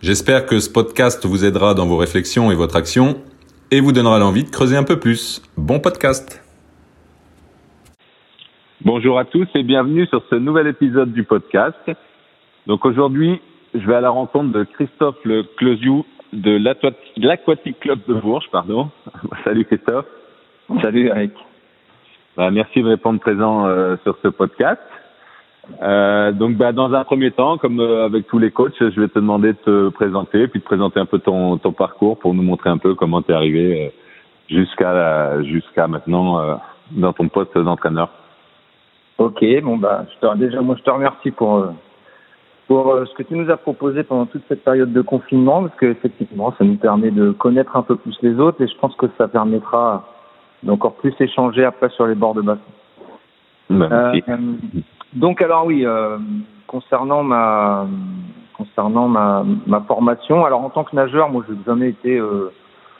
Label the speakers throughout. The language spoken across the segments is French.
Speaker 1: J'espère que ce podcast vous aidera dans vos réflexions et votre action et vous donnera l'envie de creuser un peu plus. Bon podcast
Speaker 2: Bonjour à tous et bienvenue sur ce nouvel épisode du podcast. Donc aujourd'hui, je vais à la rencontre de Christophe Le Closiou de l'Aquatic Club de Bourges, pardon. Salut Christophe.
Speaker 3: Salut Eric.
Speaker 2: Bah, merci de répondre présent euh, sur ce podcast. Euh, donc, bah, dans un premier temps, comme euh, avec tous les coachs, je vais te demander de te présenter, puis de présenter un peu ton, ton parcours pour nous montrer un peu comment tu es arrivé euh, jusqu'à jusqu'à maintenant euh, dans ton poste d'entraîneur.
Speaker 3: Ok, bon bah, je te, déjà moi je te remercie pour pour ce que tu nous as proposé pendant toute cette période de confinement, parce que effectivement, ça nous permet de connaître un peu plus les autres, et je pense que ça permettra d'encore plus échanger après sur les bords de bassin.
Speaker 2: Bah,
Speaker 3: euh, donc alors oui, euh, concernant ma concernant ma, ma formation, alors en tant que nageur, moi j'ai jamais été, euh,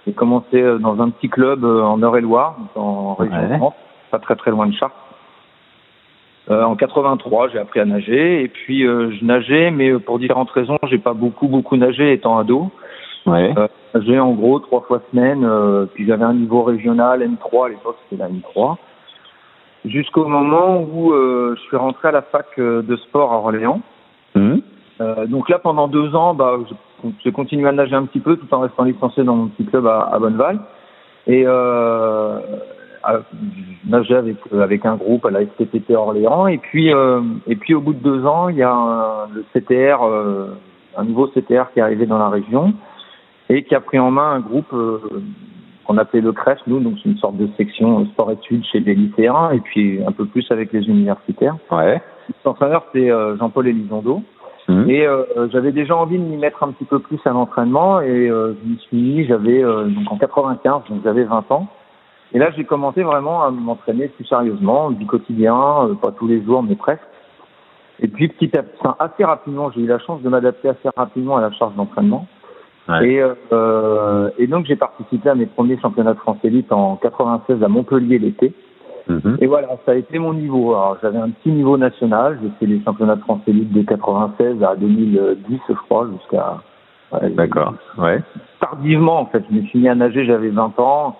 Speaker 3: j'ai commencé dans un petit club en Eure-et-Loire, en région
Speaker 2: Ouais.
Speaker 3: France, pas très très loin de Chartres. Euh, en 83, j'ai appris à nager et puis euh, je nageais, mais pour différentes raisons, j'ai pas beaucoup beaucoup nagé étant ado.
Speaker 2: Ouais.
Speaker 3: Euh, nageais en gros trois fois semaine, euh, puis j'avais un niveau régional M3 à l'époque, c'était la M3 jusqu'au moment où euh, je suis rentré à la fac euh, de sport à Orléans.
Speaker 2: Mhm.
Speaker 3: Euh, donc là, pendant deux ans, bah, j'ai continué à nager un petit peu tout en restant licencié dans mon petit club à, à Bonneval. Et euh, à- je nageais avec, euh, avec un groupe à la STPT Orléans. Et puis, euh, et puis au bout de deux ans, il y a un, le CTR, un nouveau CTR qui est arrivé dans la région et qui a pris en main un groupe euh, qu'on appelait le CREF, nous, donc c'est une sorte de section euh, sport-études chez les lycéens et puis un peu plus avec les universitaires.
Speaker 2: Ouais.
Speaker 3: L'entraîneur, c'est euh, Jean-Paul Elizondo.
Speaker 2: Mhm.
Speaker 3: Et euh, j'avais déjà envie de m'y mettre un petit peu plus à l'entraînement et euh, je m'y suis mis, j'avais euh, donc en 95, donc j'avais 20 ans. Et là, j'ai commencé vraiment à m'entraîner plus sérieusement, du quotidien, euh, pas tous les jours, mais presque. Et puis petit à petit, assez rapidement, j'ai eu la chance de m'adapter assez rapidement à la charge d'entraînement.
Speaker 2: Ouais.
Speaker 3: Et, euh, et donc j'ai participé à mes premiers championnats de France élite en 96 à Montpellier l'été.
Speaker 2: Mhm.
Speaker 3: Et voilà, ça a été mon niveau. Alors j'avais un petit niveau national, j'ai fait les championnats de France élite de 96 à 2010, je crois, jusqu'à ouais,
Speaker 2: D'accord. Ouais.
Speaker 3: tardivement en fait. Je me suis mis à nager, j'avais 20 ans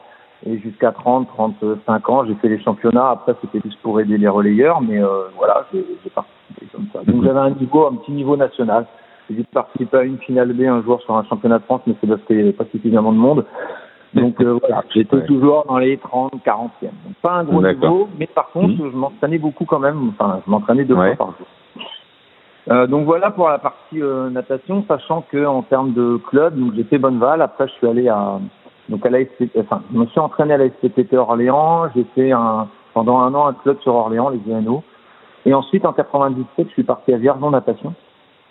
Speaker 3: et jusqu'à 30, 35 ans, j'ai fait les championnats. Après, c'était plus pour aider les relayeurs, mais euh, voilà, j'ai j'ai participé comme ça. Donc j'avais un niveau, un petit niveau national. J'ai participé à une finale B un jour sur un championnat de France, mais c'est parce qu'il n'y avait pas suffisamment de monde. Donc euh, voilà, j'étais
Speaker 2: Ouais.
Speaker 3: toujours dans les 30, 40e. Donc pas un gros niveau, mais par contre, je m'entraînais beaucoup quand même. Enfin, je m'entraînais deux
Speaker 2: Ouais.
Speaker 3: fois par jour. Euh, donc voilà pour la partie euh, natation, sachant que en termes de club, donc j'ai fait Bonneval. Après, je suis allé à donc à la SPT, enfin, je me suis entraîné à la Orléans. J'ai fait un pendant un an un club sur Orléans, les UNO. Et ensuite, en 97, je suis parti à Vierzon Natation.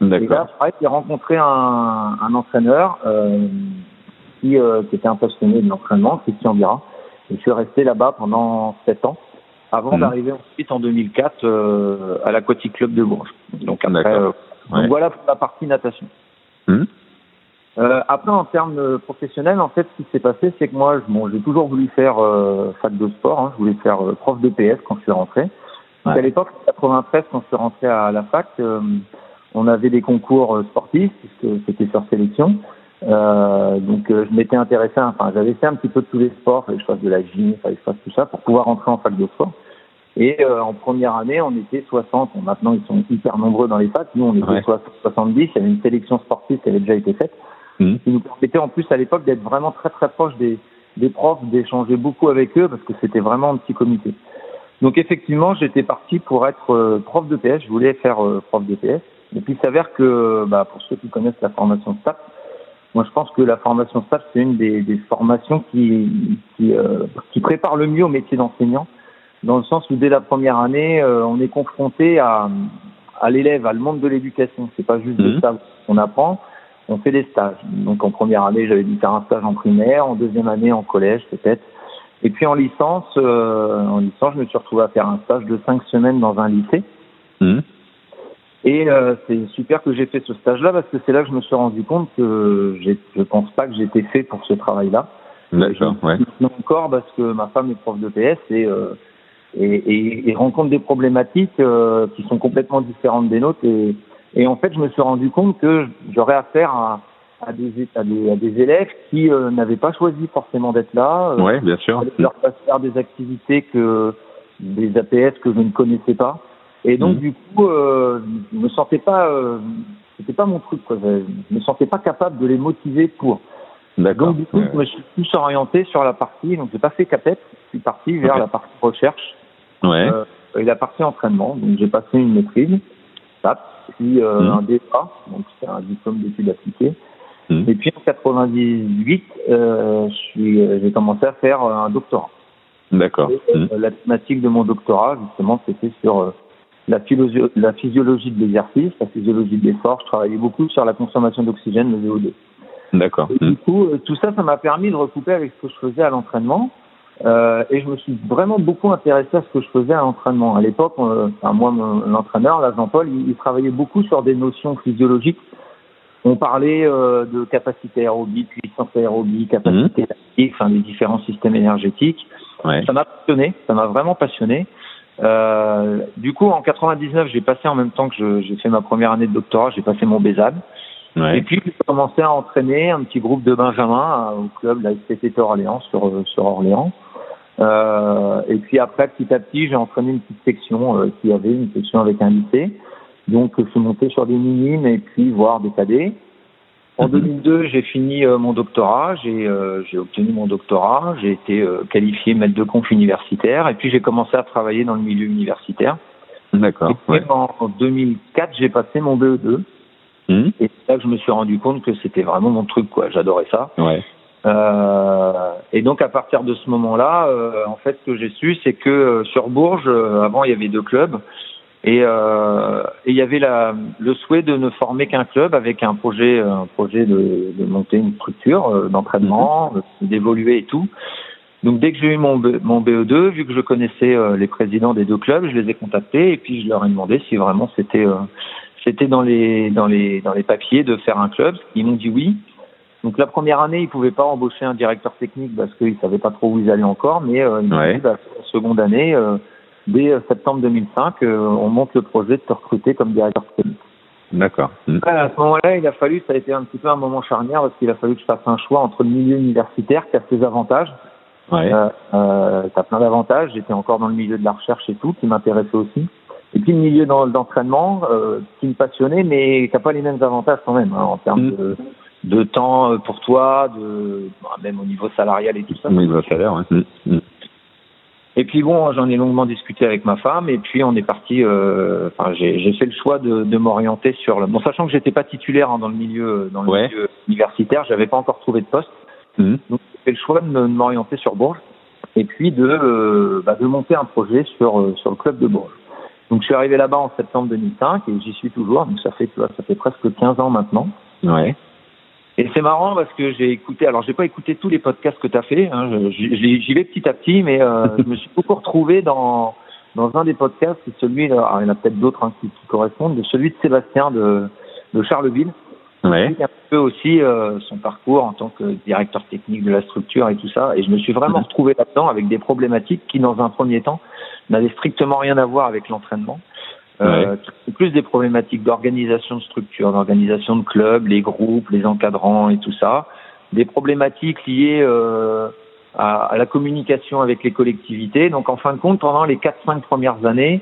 Speaker 3: Et là, pareil, j'ai rencontré un, un entraîneur euh, qui, euh, qui était un passionné de l'entraînement, Christian Bira. Et je suis resté là-bas pendant sept ans, avant
Speaker 2: Mhm.
Speaker 3: d'arriver ensuite en 2004 euh, à l'Aquatic Club de Bourges. Donc après, euh, donc
Speaker 2: Ouais.
Speaker 3: voilà pour la partie natation. Euh, après, en termes professionnels, en fait, ce qui s'est passé, c'est que moi, je- bon, j'ai toujours voulu faire euh, fac de sport. hein. je voulais faire euh, prof de PS quand je suis rentré. Donc,
Speaker 2: Ouais.
Speaker 3: à l'époque, en 93, quand je suis rentré à la fac, euh, on avait des concours euh, sportifs, puisque c'était sur sélection. Euh, donc, euh, je m'étais intéressé, à- enfin, j'avais fait un petit peu de tous les sports, fallait que je fasse de la gym, fallait que je fasse tout ça pour pouvoir rentrer en fac de sport. Et euh, en première année, on était 60. Bon, maintenant, ils sont hyper nombreux dans les facs. Nous, on était
Speaker 2: Ouais.
Speaker 3: 60, 70. Il y avait une sélection sportive qui avait déjà été faite
Speaker 2: Mhm.
Speaker 3: qui nous permettait en plus à l'époque d'être vraiment très très proche des, des profs, d'échanger beaucoup avec eux parce que c'était vraiment un petit comité. Donc effectivement, j'étais parti pour être euh, prof de PS, je voulais faire euh, prof de PS. Et puis il s'avère que, bah, pour ceux qui connaissent la formation STAPS, moi je pense que la formation STAPS c'est une des, des formations qui, qui, euh, qui prépare le mieux au métier d'enseignant, dans le sens où dès la première année, euh, on est confronté à, à l'élève, à le monde de l'éducation. C'est pas juste de ça qu'on apprend, on fait des stages. Donc en première année, j'avais dû faire un stage en primaire, en deuxième année en collège peut-être. Et puis en licence, euh, en licence, je me suis retrouvé à faire un stage de cinq semaines dans un lycée.
Speaker 1: Mhm.
Speaker 3: Et euh, c'est super que j'ai fait ce stage-là parce que c'est là que je me suis rendu compte que je pense pas que j'étais fait pour ce travail-là.
Speaker 1: D'accord, ouais.
Speaker 3: Encore parce que ma femme est prof de PS et, euh, et, et, et rencontre des problématiques euh, qui sont complètement différentes des nôtres. Et, et en fait, je me suis rendu compte que j'aurais affaire à, à, des, à, des, à des élèves qui euh, n'avaient pas choisi forcément d'être là. Euh,
Speaker 1: Ouais, bien sûr.
Speaker 3: leur faire des activités que des APS que je ne connaissais pas. Et donc
Speaker 1: Mhm.
Speaker 3: du coup, euh, je me sentais pas, euh, c'était pas mon truc. Quoi. Je me sentais pas capable de les motiver pour.
Speaker 1: D'accord.
Speaker 3: Donc du coup,
Speaker 1: ouais.
Speaker 3: je me suis plus orienté sur la partie. Donc j'ai pas fait CAPET, je suis parti vers la partie recherche
Speaker 1: Ouais.
Speaker 3: euh, et la partie entraînement. Donc j'ai passé une maîtrise, SAP, puis euh,
Speaker 1: Mhm.
Speaker 3: un DEA, donc c'est un diplôme d'études appliquées.
Speaker 1: Mhm.
Speaker 3: Et puis en 98, euh, je suis, euh, j'ai commencé à faire euh, un doctorat.
Speaker 1: D'accord.
Speaker 3: Euh. La thématique de mon doctorat, justement, c'était sur euh, la, physiologie de l'exercice, la physiologie de l'effort. Je travaillais beaucoup sur la consommation d'oxygène, le VO2.
Speaker 1: D'accord.
Speaker 3: Du coup, euh, tout ça, ça m'a permis de recouper avec ce que je faisais à l'entraînement. Euh, et je me suis vraiment beaucoup intéressé à ce que je faisais à l'entraînement. À l'époque, euh, enfin, moi, l'entraîneur, là, Jean-Paul, il, il travaillait beaucoup sur des notions physiologiques. On parlait euh, de capacité aérobie, puissance aérobie, capacité lactique, enfin, des différents systèmes énergétiques.
Speaker 1: Ouais.
Speaker 3: Ça m'a passionné, ça m'a vraiment passionné. Euh, du coup, en 99, j'ai passé en même temps que j'ai fait ma première année de doctorat, j'ai passé mon BESAD. Et
Speaker 1: Ouais.
Speaker 3: puis, j'ai commencé à entraîner un petit groupe de Benjamin euh, au club, la STT Orléans, sur, euh, sur Orléans. Euh, et puis après, petit à petit, j'ai entraîné une petite section euh, qui avait une section avec un lycée. Donc, je suis monté sur des minimes et puis voir des cadets. En
Speaker 1: Mhm.
Speaker 3: 2002, j'ai fini euh, mon doctorat, j'ai euh, j'ai obtenu mon doctorat, j'ai été euh, qualifié maître de conf universitaire et puis j'ai commencé à travailler dans le milieu universitaire.
Speaker 1: D'accord.
Speaker 3: Et puis,
Speaker 1: Ouais.
Speaker 3: en, en 2004, j'ai passé mon BE2
Speaker 1: Mhm.
Speaker 3: et c'est là que je me suis rendu compte que c'était vraiment mon truc, quoi. J'adorais ça.
Speaker 1: Ouais.
Speaker 3: Euh, et donc à partir de ce moment-là, euh, en fait, ce que j'ai su, c'est que euh, sur Bourges, euh, avant il y avait deux clubs, et, euh, et il y avait la, le souhait de ne former qu'un club avec un projet, un projet de, de monter une structure euh, d'entraînement, d'évoluer et tout. Donc dès que j'ai eu mon, mon BE2, vu que je connaissais euh, les présidents des deux clubs, je les ai contactés et puis je leur ai demandé si vraiment c'était euh, c'était dans les dans les dans les papiers de faire un club. Ils m'ont dit oui. Donc la première année, ils pouvaient pas embaucher un directeur technique parce qu'ils savaient pas trop où ils allaient encore, mais euh, ils m'ont
Speaker 1: Ouais.
Speaker 3: dit, bah, la seconde année, euh, dès euh, septembre 2005, euh, on monte le projet de te recruter comme directeur technique.
Speaker 1: D'accord.
Speaker 3: Après, à ce moment-là, il a fallu, ça a été un petit peu un moment charnière parce qu'il a fallu que je fasse un choix entre le milieu universitaire qui a ses avantages.
Speaker 1: Ouais.
Speaker 3: Euh, euh, t'as plein d'avantages. J'étais encore dans le milieu de la recherche et tout, qui m'intéressait aussi. Et puis le milieu d'entraînement, euh, qui me passionnait, mais qui n'a pas les mêmes avantages quand même, hein, en termes
Speaker 1: Mm.
Speaker 3: de, de temps euh, pour toi, de bah, même au niveau salarial et tout ça.
Speaker 1: Oui, le salaire, ouais.
Speaker 3: Et puis bon, j'en ai longuement discuté avec ma femme, et puis on est parti. euh, Enfin, j'ai fait le choix de, de m'orienter sur le. Bon, sachant que j'étais pas titulaire hein, dans le milieu dans le
Speaker 1: Ouais.
Speaker 3: milieu universitaire, j'avais pas encore trouvé de poste.
Speaker 1: Mhm.
Speaker 3: Donc j'ai fait le choix de m'orienter sur Bourges et puis de, euh, bah, de monter un projet sur, euh, sur le club de Bourges. Donc je suis arrivé là-bas en septembre 2005 et j'y suis toujours. Donc ça fait, tu vois, ça fait presque 15 ans maintenant.
Speaker 1: Ouais.
Speaker 3: Et c'est marrant parce que j'ai écouté, alors j'ai pas écouté tous les podcasts que tu as fait, hein, j'y vais petit à petit, mais euh, je me suis beaucoup retrouvé dans, dans un des podcasts, c'est celui, alors il y en a peut-être d'autres hein, qui, qui correspondent, de celui de Sébastien de, de Charleville
Speaker 1: Ouais.
Speaker 3: un peu aussi euh, son parcours en tant que directeur technique de la structure et tout ça. Et je me suis vraiment retrouvé là-dedans avec des problématiques qui, dans un premier temps, n'avaient strictement rien à voir avec l'entraînement. Euh, plus des problématiques d'organisation de structure, d'organisation de clubs, les groupes, les encadrants et tout ça. Des problématiques liées euh, à, à la communication avec les collectivités. Donc, en fin de compte, pendant les 4-5 premières années,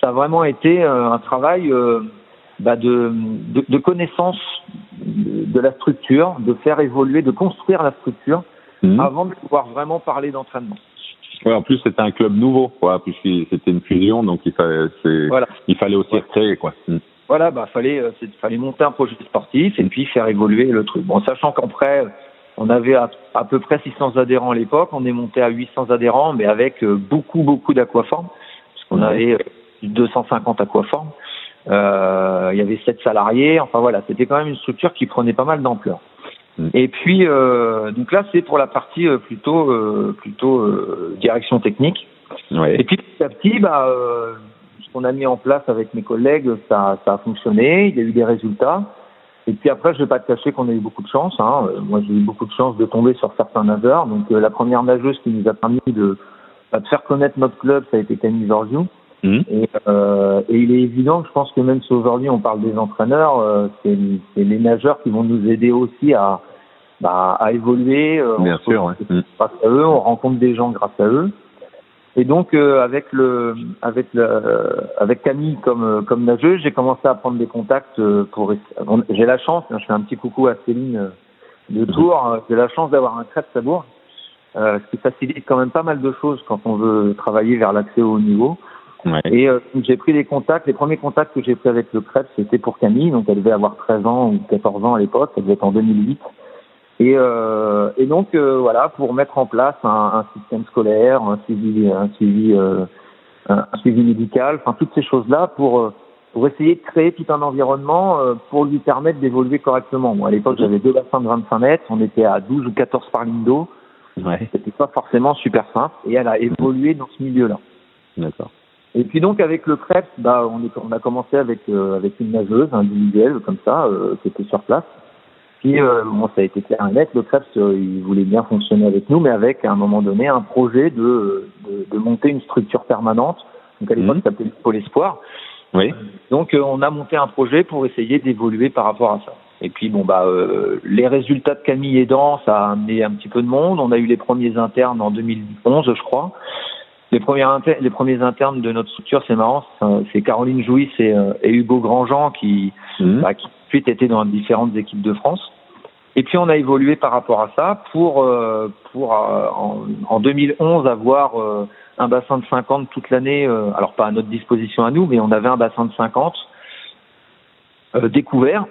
Speaker 3: ça a vraiment été euh, un travail euh, bah, de, de, de connaissance de, la structure, de faire évoluer, de construire la structure
Speaker 1: Mhm.
Speaker 3: avant de pouvoir vraiment parler d'entraînement.
Speaker 1: Ouais, en plus, c'était un club nouveau, quoi, puisque c'était une fusion, donc il fallait, c'est-
Speaker 3: Voilà.
Speaker 1: il fallait aussi recréer, quoi. Mhm.
Speaker 3: Voilà, bah fallait, euh, c'est- fallait monter un projet sportif et puis faire évoluer le truc. Bon, sachant qu'après, on avait à, à peu près 600 adhérents à l'époque, on est monté à 800 adhérents, mais avec euh, beaucoup beaucoup d'aquaformes, puisqu'on
Speaker 1: Ouais.
Speaker 3: avait euh, 250 aquaformes. Euh, il y avait sept salariés. Enfin voilà, c'était quand même une structure qui prenait pas mal d'ampleur.
Speaker 2: Mm.
Speaker 3: Et puis euh, donc là, c'est pour la partie euh, plutôt euh, plutôt euh, direction technique.
Speaker 2: Ouais.
Speaker 3: Et puis petit à petit, bah, euh, ce qu'on a mis en place avec mes collègues, ça, ça a fonctionné. Il y a eu des résultats. Et puis après, je vais pas te cacher qu'on a eu beaucoup de chance. Hein. Moi, j'ai eu beaucoup de chance de tomber sur certains nageurs. Donc, euh, la première nageuse qui nous a permis de, bah, de faire connaître notre club, ça a été Camille Georgiou.
Speaker 2: Mhm.
Speaker 3: Et, euh, et il est évident que je pense que même si aujourd'hui on parle des entraîneurs, euh, c'est c'est les nageurs qui vont nous aider aussi à, bah, à évoluer. euh,
Speaker 2: Bien
Speaker 3: on
Speaker 2: sûr, ouais. Mhm.
Speaker 3: grâce à eux, on rencontre des gens grâce à eux. Et donc euh, avec le avec le avec Camille comme euh, comme nageuse, j'ai commencé à prendre des contacts euh, pour j'ai la chance, hein, je fais un petit coucou à Céline de Tours, euh, j'ai la chance d'avoir un crêpe Sabour, euh, ce qui facilite quand même pas mal de choses quand on veut travailler vers l'accès au haut niveau.
Speaker 2: Ouais.
Speaker 3: Et euh, j'ai pris des contacts. Les premiers contacts que j'ai pris avec le crêpe, c'était pour Camille. Donc, elle devait avoir 13 ans ou 14 ans à l'époque. Elle devait être en 2008. Et, euh, et donc, euh, voilà, pour mettre en place un, un système scolaire, un suivi, un suivi, euh, un un suivi médical, enfin, toutes ces choses-là pour, euh, pour essayer de créer tout un environnement euh, pour lui permettre d'évoluer correctement. Moi, à l'époque, j'avais deux bassins de 25 mètres. On était à 12 ou 14 par ligne d'eau.
Speaker 2: Ouais.
Speaker 3: C'était pas forcément super simple. Et elle a évolué dans ce milieu-là.
Speaker 2: D'accord.
Speaker 3: Et puis donc avec le CREPS, bah, on, est, on a commencé avec euh, avec une nageuse individuelle comme ça euh, qui était sur place. Puis euh, bon, ça a été clair et net. Le CREPS, euh, il voulait bien fonctionner avec nous, mais avec à un moment donné un projet de de, de monter une structure permanente. Donc à l'époque,
Speaker 2: Mhm.
Speaker 3: ça s'appelait le Pôle Espoir.
Speaker 2: Oui.
Speaker 3: Donc euh, on a monté un projet pour essayer d'évoluer par rapport à ça. Et puis bon bah euh, les résultats de Camille aidant, ça a amené un petit peu de monde. On a eu les premiers internes en 2011, je crois. Les premiers inter- les premiers internes de notre structure, c'est marrant, c'est- Caroline Jouis et, euh, et Hugo Grandjean qui,
Speaker 2: Mhm.
Speaker 3: bah, qui ensuite étaient dans différentes équipes de France. Et puis on a évolué par rapport à ça pour euh, pour euh, en, en 2011 avoir euh, un bassin de 50 toute l'année. euh, alors pas à notre disposition à nous, mais on avait un bassin de 50 euh, découvert,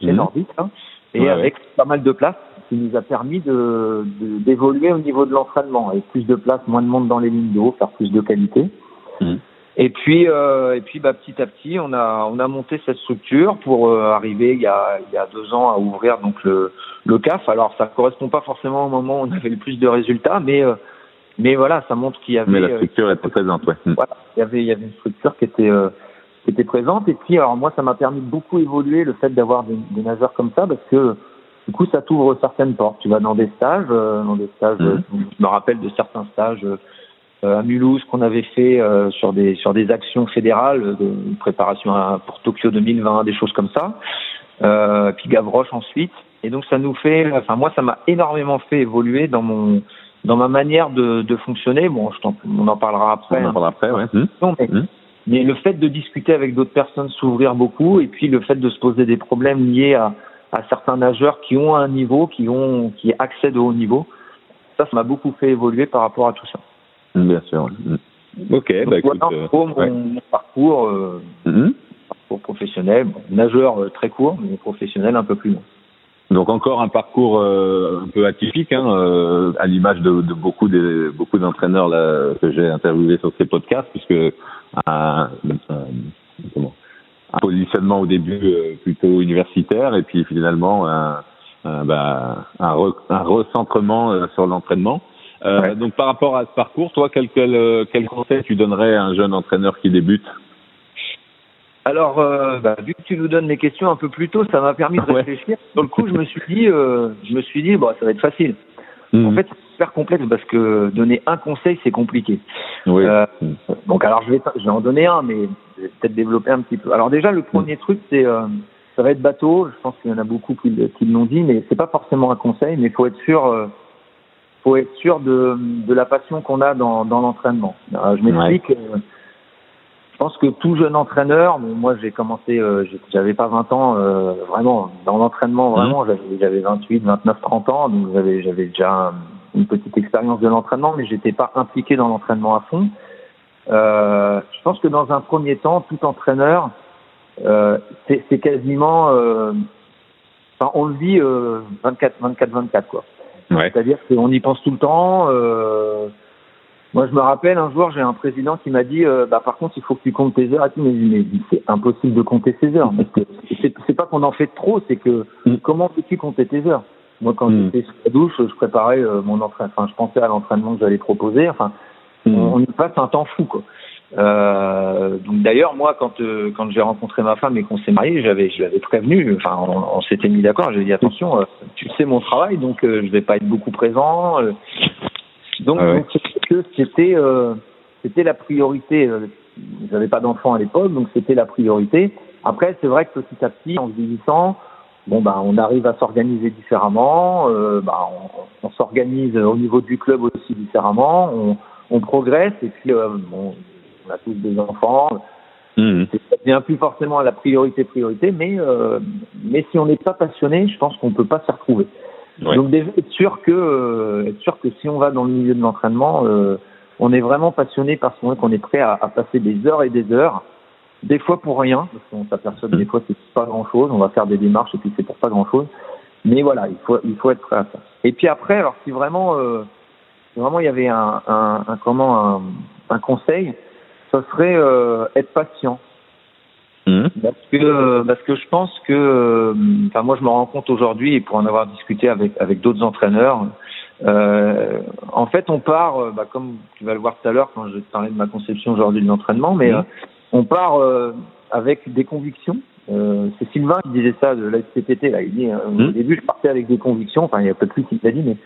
Speaker 3: c'est
Speaker 2: Mhm.
Speaker 3: nordique, hein, et
Speaker 2: Ouais,
Speaker 3: avec pas mal de place, qui nous a permis de de- d'évoluer au niveau de l'entraînement, avec plus de place, moins de monde dans les lignes d'eau, faire plus de qualité.
Speaker 2: Mhm.
Speaker 3: Et puis, euh, et puis, bah, petit à petit, on a, on a monté cette structure pour euh, arriver il y, a, il y a deux ans à ouvrir donc le, le CAF. Alors, ça correspond pas forcément au moment où on avait le plus de résultats, mais, euh, mais voilà, ça montre qu'il y avait,
Speaker 2: Mais la
Speaker 3: euh,
Speaker 2: structure était présente, ouais.
Speaker 3: Voilà, il y avait, il y avait une structure qui était, euh, qui était présente. Et puis, alors moi, ça m'a permis de beaucoup évoluer le fait d'avoir des, des nageurs comme ça, parce que du coup, ça t'ouvre certaines portes. Tu vas dans des stages, euh, dans des stages.
Speaker 2: Mhm.
Speaker 3: euh, je me rappelle de certains stages. euh, euh, à Mulhouse qu'on avait fait euh, sur des sur des actions fédérales de préparation à, pour Tokyo 2020 des choses comme ça euh, puis Gavroche ensuite et donc ça nous fait enfin moi ça m'a énormément fait évoluer dans mon dans ma manière de, de fonctionner bon je t'en- on en parlera après
Speaker 2: On en
Speaker 3: hein,
Speaker 2: parlera après, ouais.
Speaker 3: Mais,
Speaker 2: Mhm.
Speaker 3: Mais le fait de discuter avec d'autres personnes s'ouvrir beaucoup et puis le fait de se poser des problèmes liés à, à certains nageurs qui ont un niveau qui ont qui accèdent au haut niveau ça ça m'a beaucoup fait évoluer par rapport à tout ça
Speaker 2: Bien sûr. Mhm. Ok,
Speaker 3: donc
Speaker 2: bah écoute.
Speaker 3: voilà
Speaker 2: euh,
Speaker 3: en gros, mon,
Speaker 2: ouais.
Speaker 3: mon parcours, euh,
Speaker 2: Mhm.
Speaker 3: parcours professionnel, bon, nageur euh, très court, mais professionnel un peu plus long.
Speaker 2: Donc encore un parcours euh, un peu atypique, hein, euh, à l'image de, de beaucoup des beaucoup d'entraîneurs là que j'ai interviewés sur ces podcasts, puisque un, un- comment, un positionnement au début euh, plutôt universitaire et puis finalement un, un, bah, un, re- un recentrement euh, sur l'entraînement. Euh,
Speaker 3: Ouais.
Speaker 2: Donc par rapport à ce parcours, toi, quel, quel, euh, quel conseil tu donnerais à un jeune entraîneur qui débute?
Speaker 3: Alors, euh, bah, vu que tu nous donnes les questions un peu plus tôt, ça m'a permis de
Speaker 2: Ouais.
Speaker 3: réfléchir. Sur le coup, je me suis dit, euh, je me suis dit, bon, ça va être facile. En
Speaker 2: Mhm.
Speaker 3: fait, c'est super complexe parce que donner un conseil, c'est compliqué.
Speaker 2: oui.
Speaker 3: Euh,
Speaker 2: Mhm.
Speaker 3: donc, alors, je vais, je vais en donner un, mais je vais peut-être développer un petit peu. Alors, déjà, le premier truc, c'est, euh, ça va être bateau. Je pense qu'il y en a beaucoup qui, l'ont dit, mais c'est pas forcément un conseil, mais il faut être sûr. euh, faut être sûr de, de la passion qu'on a dans, dans l'entraînement. Euh, je m'explique. Je pense que tout jeune entraîneur, moi j'ai commencé, euh, j'avais pas 20 ans euh, vraiment dans l'entraînement vraiment, j'avais j'avais 28, 29, 30 ans, donc j'avais j'avais déjà une petite expérience de l'entraînement, mais j'étais pas impliqué dans l'entraînement à fond. Euh, je pense que dans un premier temps, tout entraîneur, euh, c'est c'est quasiment, euh, enfin, on le vit euh, 24, 24, 24 quoi.
Speaker 2: Ouais.
Speaker 3: C'est-à-dire qu'on y pense tout le temps. Euh, Moi, je me rappelle un jour, j'ai un président qui m'a dit, euh, bah, par contre, il faut que tu comptes tes heures. Et tout. Mais, mais c'est impossible de compter ses heures. Parce que c'est pas qu'on en fait trop, c'est que mm. comment peux-tu compter tes heures? Moi, quand mm. j'étais sous la douche, je préparais euh, mon entraînement. Enfin, je pensais à l'entraînement que j'allais proposer. Enfin, mm. on, y passe un temps fou, quoi. Euh, donc d'ailleurs moi quand euh, quand j'ai rencontré ma femme et qu'on s'est marié j'avais je l'avais prévenu enfin on, s'était mis d'accord j'ai dit attention euh, tu sais mon travail donc je vais pas être beaucoup présent donc ah c'était c'était la priorité j'avais pas d'enfant à l'époque donc c'était la priorité après c'est vrai que petit à petit en vieillissant bon bah on arrive à s'organiser différemment bah on, on s'organise au niveau du club aussi différemment on on progresse et puis bon on a tous des enfants. Mmh. Ça devient plus forcément la priorité priorité, mais euh, mais si on n'est pas passionné, je pense qu'on peut pas s'y retrouver. Donc déjà être sûr que euh, être sûr que si on va dans le milieu de l'entraînement, euh, on est vraiment passionné parce qu'on est prêt à, à, passer des heures et des heures, des fois pour rien, parce qu'on s'aperçoit que des fois c'est pas grand chose, on va faire des démarches et puis c'est pour pas grand chose. Mais voilà, il faut il faut être prêt à ça. Et puis après, alors si vraiment euh, si vraiment il y avait un, un, un comment un, un conseil, ça serait euh, être patient. Mmh. Parce que parce que je pense que euh, enfin moi je me rends compte aujourd'hui et pour en avoir discuté avec avec d'autres entraîneurs euh, en fait on part euh, bah, comme tu vas le voir tout à l'heure quand je parlais de ma conception aujourd'hui de l'entraînement mais mmh. on part avec des convictions c'est Sylvain qui disait ça de la CPT là il dit au mmh. début je partais avec des convictions enfin il y a peu de plus qui l'a dit mais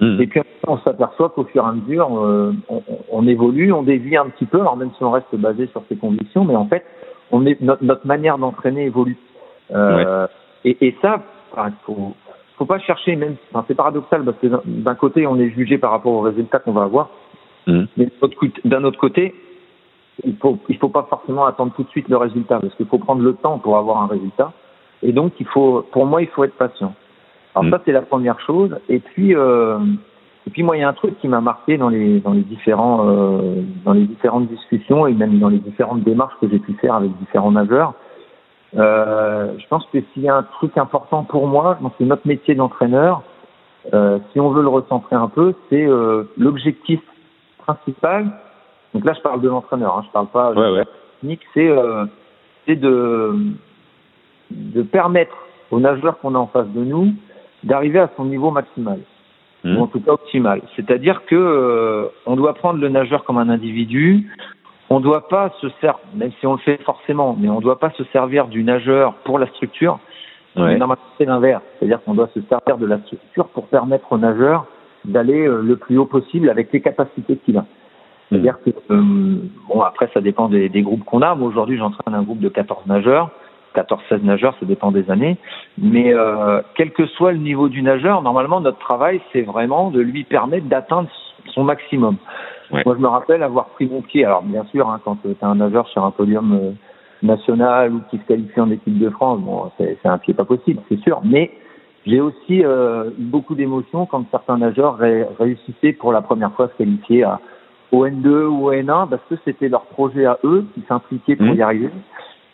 Speaker 3: Hmm. Et puis on s'aperçoit qu'au fur et à mesure, euh, on, on, évolue, on dévie un petit peu, alors même si on reste basé sur ses convictions, mais en fait, on est, notre, notre manière d'entraîner évolue. Euh, et, et, ça, il faut, faut pas chercher, même, enfin, c'est paradoxal parce que d'un côté, on est jugé par rapport aux résultats qu'on va avoir, hmm. mais d'un autre côté, il faut, il faut pas forcément attendre tout de suite le résultat parce qu'il faut prendre le temps pour avoir un résultat. Et donc, il faut, pour moi, il faut être patient. Alors mm. ça c'est la première chose. Et puis euh, et puis moi il y a un truc qui m'a marqué dans les dans les différents euh, dans les différentes discussions et même dans les différentes démarches que j'ai pu faire avec différents nageurs. Euh, je pense que s'il y a un truc important pour moi, c'est notre métier d'entraîneur. Euh, si on veut le recentrer un peu, c'est euh, l'objectif principal. Donc là, je parle de l'entraîneur, hein, je parle pas
Speaker 1: ouais,
Speaker 3: technique. C'est c'est de de permettre aux nageurs qu'on a en face de nous d'arriver à son niveau maximal mmh. ou en tout cas optimal. C'est-à-dire que euh, on doit prendre le nageur comme un individu. On ne doit pas se servir, même si on le fait forcément, mais on ne doit pas se servir du nageur pour la structure. Ouais. C'est l'inverse, c'est-à-dire qu'on doit se servir de la structure pour permettre au nageur d'aller euh, le plus haut possible avec les capacités qu'il a. Mmh. C'est-à-dire que, euh, bon, après, ça dépend des, des groupes qu'on a. Moi, aujourd'hui, j'entraîne un groupe de 14 nageurs. 14-16 nageurs, ça dépend des années. Mais euh, quel que soit le niveau du nageur, normalement, notre travail, c'est vraiment de lui permettre d'atteindre son maximum. Moi, je me rappelle avoir pris mon pied. Alors, bien sûr, hein, quand tu es un nageur sur un podium euh, national ou qui se qualifie en équipe de France, bon, c'est un pied pas possible, c'est sûr. Mais j'ai aussi euh, eu beaucoup d'émotions quand certains nageurs ré réussissaient pour la première fois à se qualifier à, au N2 ou au N1 parce que c'était leur projet à eux qui s'impliquaient pour mmh. y arriver.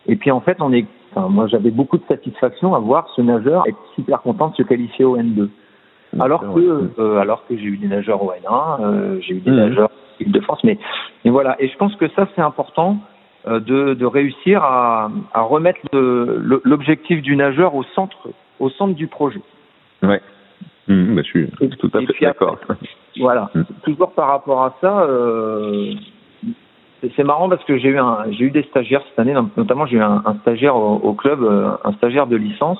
Speaker 3: Et puis en fait, on est moi, j'avais beaucoup de satisfaction à voir ce nageur être super content de se qualifier au N2. Alors que, euh, alors que j'ai eu des nageurs au N1, euh, j'ai eu des mmh. nageurs de France, mais, mais voilà. Et je pense que ça, c'est important euh, de, de réussir à, à remettre l'objectif du nageur au centre, au centre du projet.
Speaker 1: Ouais. Mmh, bah, je suis tout à fait d'accord.
Speaker 3: Voilà. Mmh. Toujours par rapport à ça, c'est marrant parce que j'ai eu un, j'ai eu des stagiaires cette année, notamment j'ai eu un, stagiaire au, club, euh, un stagiaire de licence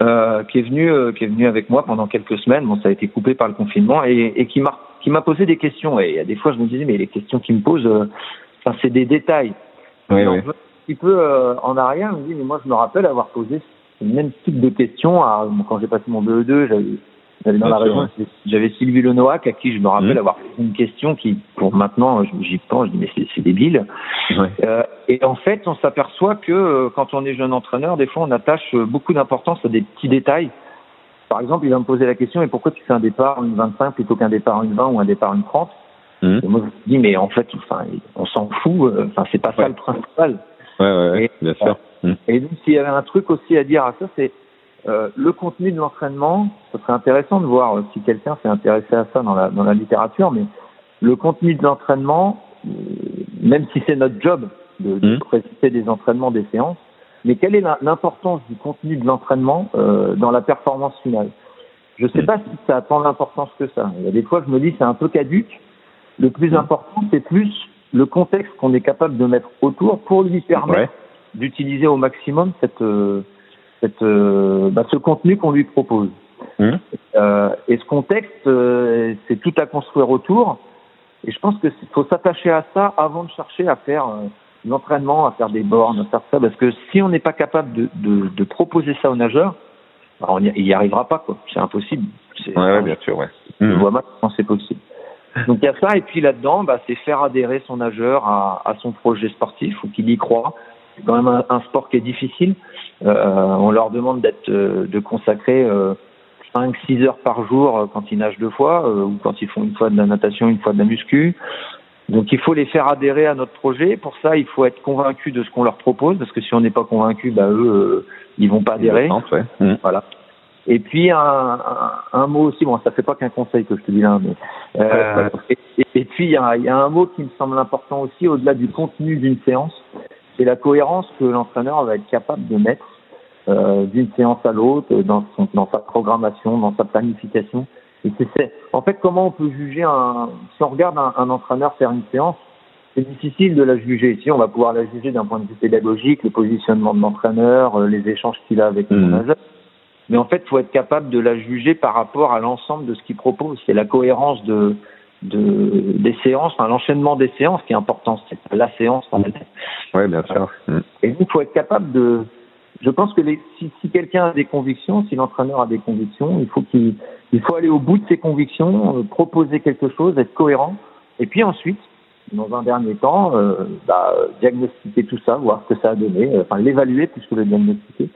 Speaker 3: euh, qui est venu, euh, qui est venu avec moi pendant quelques semaines. Bon, ça a été coupé par le confinement et, et qui m'a, qui m'a posé des questions. Et il y a des fois, je me disais, mais les questions qu'il me pose, euh, enfin, c'est des détails.
Speaker 1: Oui, oui.
Speaker 3: Un petit peu en arrière, il me dit, mais moi, je me rappelle avoir posé le même type de questions à, quand j'ai passé mon 2-2, j'avais J'avais dans la région, j'avais Sylvie Lenoac à qui je me rappelle mmh. avoir posé une question qui, pour maintenant, j'y pense, je dis mais c'est débile. Ouais. Euh, et en fait, on s'aperçoit que euh, quand on est jeune entraîneur, des fois, on attache euh, beaucoup d'importance à des petits détails. Par exemple, il va me poser la question et pourquoi tu fais un départ une 25 plutôt qu'un départ une 20 ou un départ une 30 mmh. Et moi, je me dis mais en fait, enfin, on s'en fout. Enfin, c'est pas ouais. ça le principal.
Speaker 1: Ouais, ouais, ouais et, bien sûr.
Speaker 3: Mmh. Et donc, s'il y avait un truc aussi à dire à ça, c'est euh, le contenu de l'entraînement, ce serait intéressant de voir si quelqu'un s'est intéressé à ça dans la, dans la littérature, mais le contenu de l'entraînement, euh, même si c'est notre job de, de
Speaker 2: Mhm.
Speaker 3: préciser des entraînements, des séances, mais quelle est l'importance du contenu de l'entraînement euh, dans la performance finale? Je ne sais
Speaker 2: Mhm.
Speaker 3: pas si ça a tant d'importance que ça. Il y a des fois, je me dis c'est un peu caduque. Le plus
Speaker 2: Mhm.
Speaker 3: important, c'est plus le contexte qu'on est capable de mettre autour pour lui permettre
Speaker 2: Ouais.
Speaker 3: d'utiliser au maximum cette, euh, cette, euh, bah, ce contenu qu'on lui propose.
Speaker 2: Mhm.
Speaker 3: Euh, et ce contexte, euh, c'est tout à construire autour. Et je pense que c'est- faut s'attacher à ça avant de chercher à faire l'entraînement, à faire des bornes, à faire ça, parce que si on n'est pas capable de, de, de proposer ça aux nageurs, bah, on y, il y arrivera pas, quoi. C'est impossible. C'est-
Speaker 2: Ouais, ouais, bien sûr, ouais.
Speaker 3: je vois mal comment c'est possible. Donc il y a ça, et puis là-dedans, bah, c'est faire adhérer son nageur à, à son projet sportif ou qu'il y croit. C'est quand même un, un sport qui est difficile. Euh, on leur demande d'être, euh, de consacrer euh, 5-6 heures par jour euh, quand ils nagent deux fois, euh, ou quand ils font une fois de la natation, une fois de la muscu. Donc il faut les faire adhérer à notre projet. Pour ça, il faut être convaincu de ce qu'on leur propose, parce que si on n'est pas convaincu, bah, eux, euh, ils vont pas adhérer.
Speaker 2: Ouais. Mhm.
Speaker 3: Voilà. Et puis un, un, un mot aussi, bon ça fait pas qu'un conseil que je te dis là, mais euh, et, puis il y a, il y a un mot qui me semble important aussi au-delà du contenu d'une séance, c'est la cohérence que l'entraîneur va être capable de mettre euh, d'une séance à l'autre dans, son, dans sa programmation, dans sa planification. Et c'est, c'est- en fait comment on peut juger un si on regarde un, un entraîneur faire une séance, c'est difficile de la juger. Ici, on va pouvoir la juger d'un point de vue pédagogique, le positionnement de l'entraîneur, euh, les échanges qu'il a avec son
Speaker 2: Mhm.
Speaker 3: nageur. Mais en fait, il faut être capable de la juger par rapport à l'ensemble de ce qu'il propose. C'est la cohérence de, de des séances, enfin, l'enchaînement des séances qui est important. C'est pas la séance en elle-même.
Speaker 2: Ouais, bien sûr. Mhm.
Speaker 3: Et donc, il faut être capable de. Je pense que les, si, si quelqu'un a des convictions, si l'entraîneur a des convictions, il faut qu'il il faut aller au bout de ses convictions, euh, proposer quelque chose, être cohérent, et puis ensuite, dans un dernier temps, euh, bah, diagnostiquer tout ça, voir ce que ça a donné, euh, enfin l'évaluer plus que le diagnostiquer.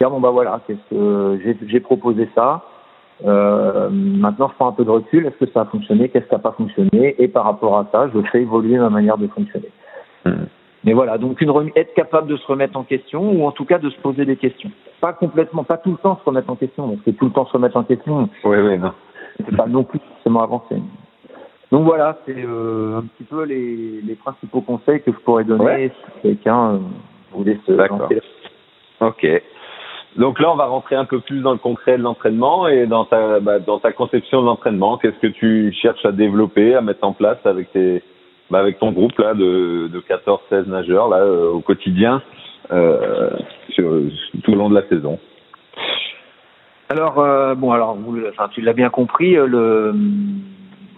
Speaker 3: Dire bon bah voilà, qu'est-ce que j'ai proposé ça. Euh, maintenant, je prends un peu de recul. Est-ce que ça a fonctionné? Qu'est-ce qui n'a pas fonctionné? Et par rapport à ça, je fais évoluer ma manière de fonctionner.
Speaker 2: Mhm.
Speaker 3: Mais voilà, donc une remise, être capable de se remettre en question ou en tout cas de se poser des questions. Pas complètement, pas tout le temps se remettre en question, parce que tout le temps se remettre en question,
Speaker 2: Ouais, ouais, non.
Speaker 3: c'est pas non plus forcément avancé. Donc voilà, c'est euh, un petit peu les, les principaux conseils que je pourrais donner
Speaker 2: Ouais.
Speaker 3: si quelqu'un euh, voulait se
Speaker 2: D'accord. Ok. Donc là, on va rentrer un peu plus dans le concret de l'entraînement et dans ta, bah, dans ta conception de l'entraînement. Qu'est-ce que tu cherches à développer, à mettre en place avec tes, bah, avec ton groupe là de, de 14-16 nageurs là euh, au quotidien euh, sur, tout au long de la saison?
Speaker 3: Alors euh, bon, alors vous, enfin, tu l'as bien compris, euh, le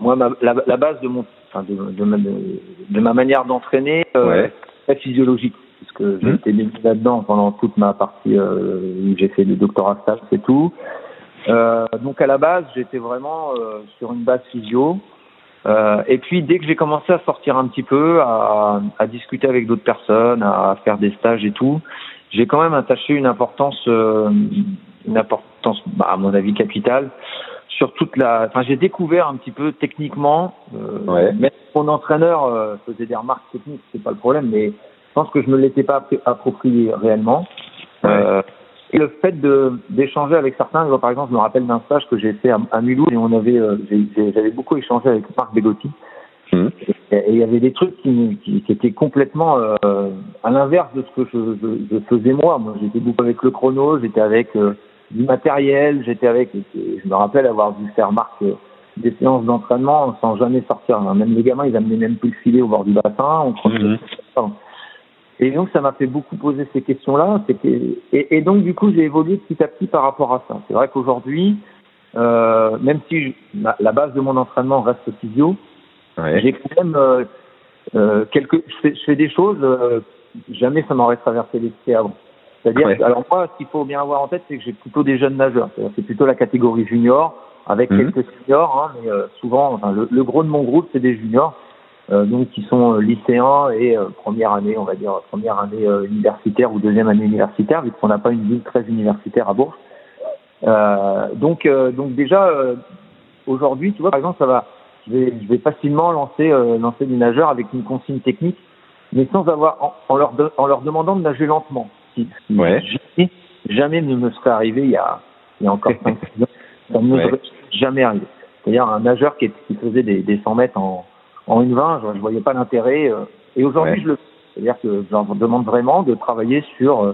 Speaker 3: moi ma, la, la base de mon, enfin, de, de, ma, de ma manière d'entraîner, euh,
Speaker 2: Ouais.
Speaker 3: physiologique, parce que j'ai
Speaker 2: Mhm.
Speaker 3: été baigné là-dedans pendant toute ma partie euh, où j'ai fait le doctorat stage, c'est tout. Euh, donc à la base, j'étais vraiment euh, sur une base physio. Euh, et puis dès que j'ai commencé à sortir un petit peu, à, à discuter avec d'autres personnes, à faire des stages et tout, j'ai quand même attaché une importance, euh, une importance, bah, à mon avis capitale, sur toute la. Enfin, j'ai découvert un petit peu techniquement. Euh,
Speaker 2: Ouais.
Speaker 3: Même mon entraîneur faisait des remarques techniques, c'est pas le problème, mais je pense que je me l'étais pas approprié réellement.
Speaker 2: Ouais.
Speaker 3: Euh, et le fait d'échanger avec certains, par exemple, je me rappelle d'un stage que j'ai fait à, à Mulhouse et on avait, euh, j'avais beaucoup échangé avec Marc Begotti.
Speaker 2: Mhm.
Speaker 3: Et il y avait des trucs qui, qui, qui étaient complètement euh, à l'inverse de ce que je, je, je faisais moi. Moi, j'étais beaucoup avec le chrono, j'étais avec euh, du matériel, j'étais avec. je me rappelle avoir dû faire Marc euh, des séances d'entraînement sans jamais sortir. Même les gamins, ils amenaient même plus le filet au bord du bassin. On prenait-
Speaker 2: Mhm.
Speaker 3: Et donc, ça m'a fait beaucoup poser ces questions-là. Et, et donc, du coup, j'ai évolué petit à petit par rapport à ça. C'est vrai qu'aujourd'hui, euh, même si je- la, la base de mon entraînement reste physio,
Speaker 2: Ouais.
Speaker 3: j'ai quand même euh, euh, quelques. Je fais, je fais des choses. euh, jamais ça m'aurait traversé l'esprit avant. C'est-à-dire,
Speaker 2: Ouais.
Speaker 3: alors moi, ce qu'il faut bien avoir en tête, c'est que j'ai plutôt des jeunes nageurs. C'est plutôt la catégorie junior, avec
Speaker 2: Mhm.
Speaker 3: quelques seniors, hein, mais euh, souvent, enfin, le, le gros de mon groupe, c'est des juniors, donc qui sont euh, lycéens et euh, première année, on va dire première année euh, universitaire ou deuxième année universitaire, vu qu'on n'a pas une ville très universitaire à Bourges. Euh, donc, euh, donc déjà, euh, aujourd'hui, tu vois, par exemple, ça va, je vais, je vais facilement lancer, euh, lancer des nageurs avec une consigne technique, mais sans avoir, en, en leur, de- en leur demandant de nager lentement.
Speaker 2: Ouais.
Speaker 3: jamais, jamais ne me serait arrivé il y a, il y a encore 5 ans. Ça ne me
Speaker 2: Ouais.
Speaker 3: serait jamais arrivé. C'est-à-dire un nageur qui, qui faisait des, des 100 mètres en, en une 20, je, je voyais pas l'intérêt. euh, et aujourd'hui,
Speaker 1: Ouais.
Speaker 3: je le. C'est-à-dire que je leur demande vraiment de travailler sur euh,